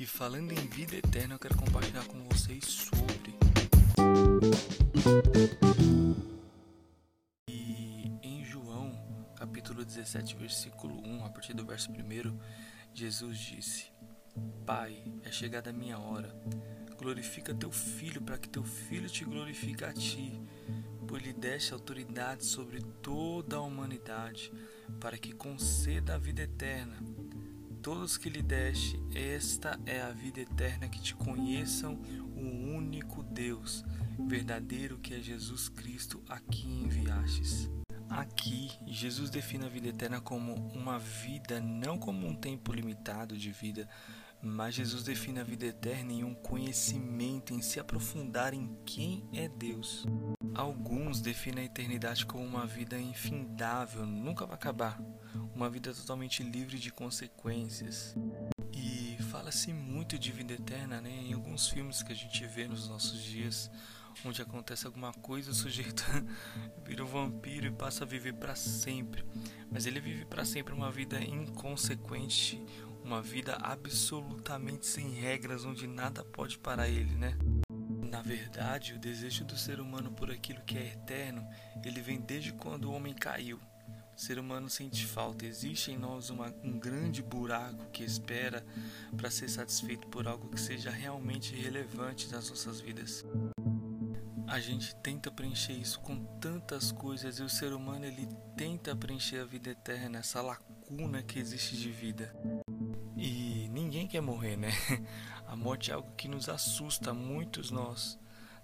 E falando em vida eterna, eu quero compartilhar com vocês sobre. E em João, capítulo 17, versículo 1, a partir do verso 1, Jesus disse: Pai, é chegada a minha hora. Glorifica teu filho, para que teu filho te glorifique a ti, pois lhe deste autoridade sobre toda a humanidade, para que conceda a vida eterna todos que lhe deste, esta é a vida eterna que te conheçam o único Deus, verdadeiro que é Jesus Cristo, a quem enviastes. Aqui, Jesus define a vida eterna como uma vida, não como um tempo limitado de vida, mas Jesus define a vida eterna em um conhecimento, em se aprofundar em quem é Deus. Alguns definem a eternidade como uma vida infindável, nunca vai acabar, uma vida totalmente livre de consequências. E fala-se muito de vida eterna né? em alguns filmes que a gente vê nos nossos dias, onde acontece alguma coisa, o sujeito vira um vampiro e passa a viver para sempre. Mas ele vive para sempre uma vida inconsequente, uma vida absolutamente sem regras, onde nada pode parar ele, né? Na verdade, o desejo do ser humano por aquilo que é eterno, ele vem desde quando o homem caiu. O ser humano sente falta, existe em nós uma, um grande buraco que espera para ser satisfeito por algo que seja realmente relevante nas nossas vidas. A gente tenta preencher isso com tantas coisas e o ser humano ele tenta preencher a vida eterna, essa lacuna que existe de vida. E ninguém quer morrer, né? A morte é algo que nos assusta muitos nós.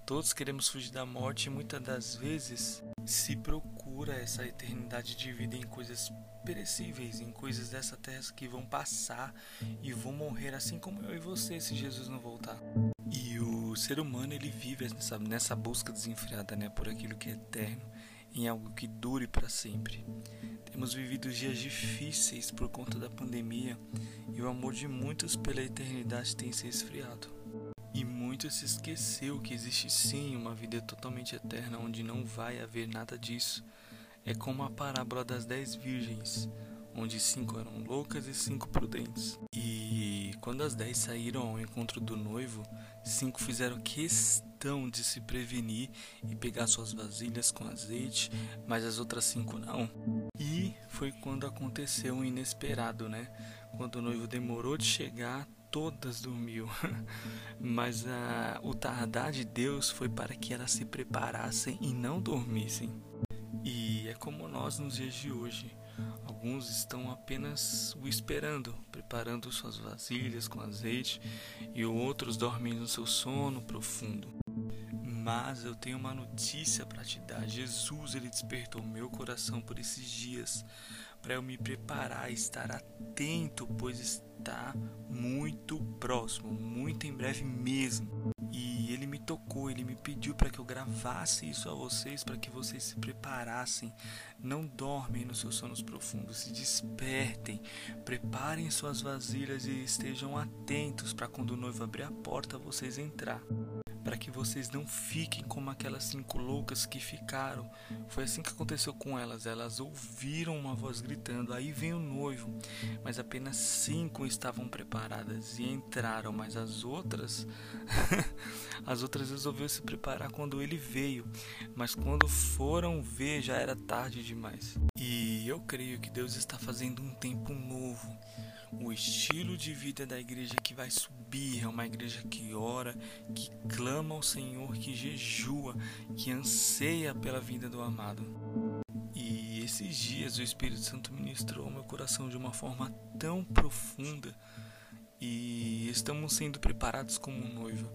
Todos queremos fugir da morte e muitas das vezes se procura essa eternidade de vida em coisas perecíveis, em coisas dessa terra que vão passar e vão morrer, assim como eu e você, se Jesus não voltar. E o ser humano ele vive nessa, nessa busca desenfreada, né, por aquilo que é eterno, em algo que dure para sempre. Temos vivido dias difíceis por conta da pandemia e o amor de muitos pela eternidade tem se esfriado. E muitos se esqueceu que existe sim uma vida totalmente eterna onde não vai haver nada disso. É como a parábola das dez virgens, onde cinco eram loucas e cinco prudentes. E quando as dez saíram ao encontro do noivo, cinco fizeram questão de se prevenir e pegar suas vasilhas com azeite, mas as outras cinco não. E foi quando aconteceu o inesperado, né? Quando o noivo demorou de chegar, todas dormiu. Mas a, o tardar de Deus foi para que elas se preparassem e não dormissem. E é como nós nos dias de hoje. Alguns estão apenas o esperando, preparando suas vasilhas com azeite, e outros dormem no seu sono profundo. Mas eu tenho uma notícia para te dar. Jesus ele despertou meu coração por esses dias para eu me preparar, estar atento, pois está muito próximo, muito em breve mesmo. E ele me tocou, ele me pediu para que eu gravasse isso a vocês, para que vocês se preparassem. Não dormem nos seus sonos profundos, se despertem, preparem suas vasilhas e estejam atentos para quando o noivo abrir a porta vocês entrar para que vocês não fiquem como aquelas cinco loucas que ficaram. Foi assim que aconteceu com elas. Elas ouviram uma voz gritando: Aí vem o noivo. Mas apenas cinco estavam preparadas e entraram, mas as outras. as outras resolveram se preparar quando ele veio. Mas quando foram ver, já era tarde demais. E eu creio que Deus está fazendo um tempo novo o estilo de vida da igreja que vai subir é uma igreja que ora, que clama ao Senhor, que jejua, que anseia pela vida do amado. E esses dias o Espírito Santo ministrou meu coração de uma forma tão profunda e estamos sendo preparados como noiva.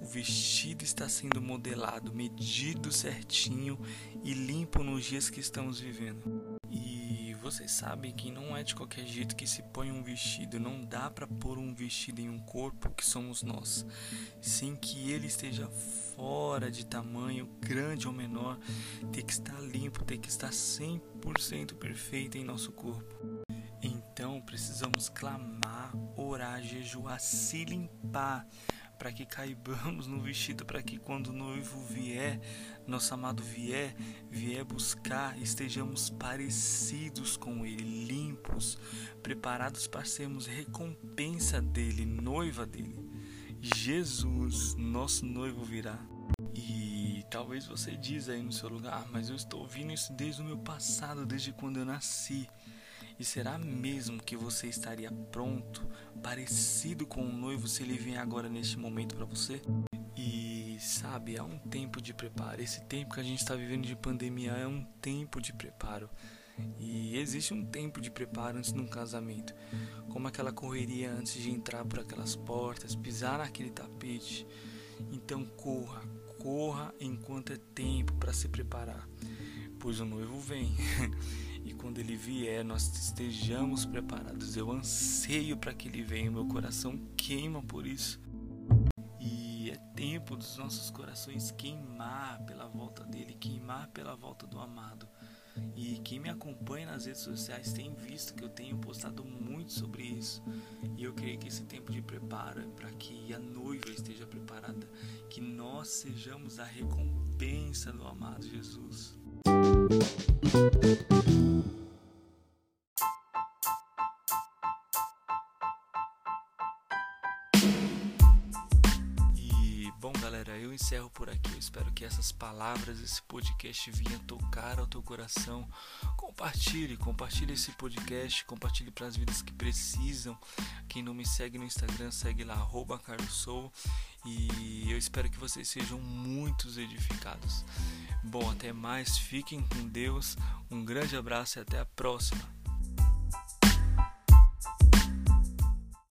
O vestido está sendo modelado, medido certinho e limpo nos dias que estamos vivendo. Vocês sabem que não é de qualquer jeito que se põe um vestido, não dá para pôr um vestido em um corpo que somos nós, sem que ele esteja fora de tamanho, grande ou menor, tem que estar limpo, tem que estar 100% perfeito em nosso corpo. Então precisamos clamar, orar, jejuar, se limpar para que caibamos no vestido, para que quando o noivo vier, nosso amado vier, vier buscar, estejamos parecidos com ele, limpos, preparados para sermos recompensa dele, noiva dele. Jesus, nosso noivo virá. E talvez você diz aí no seu lugar, mas eu estou ouvindo isso desde o meu passado, desde quando eu nasci. E será mesmo que você estaria pronto, parecido com o noivo, se ele vier agora neste momento para você? E sabe, há um tempo de preparo. Esse tempo que a gente está vivendo de pandemia é um tempo de preparo. E existe um tempo de preparo antes de um casamento, como aquela correria antes de entrar por aquelas portas, pisar naquele tapete. Então corra, corra enquanto é tempo para se preparar, pois o noivo vem. e quando ele vier, nós estejamos preparados. Eu anseio para que ele venha, meu coração queima por isso. E é tempo dos nossos corações queimar pela volta dele, queimar pela volta do amado. E quem me acompanha nas redes sociais tem visto que eu tenho postado muito sobre isso. E eu creio que esse tempo de preparo é para que a noiva esteja preparada, que nós sejamos a recompensa do amado Jesus. Galera, eu encerro por aqui. Eu espero que essas palavras, esse podcast venha tocar ao teu coração. Compartilhe, compartilhe esse podcast, compartilhe para as vidas que precisam. Quem não me segue no Instagram, segue lá @carlosou e eu espero que vocês sejam muitos edificados. Bom, até mais. Fiquem com Deus. Um grande abraço e até a próxima.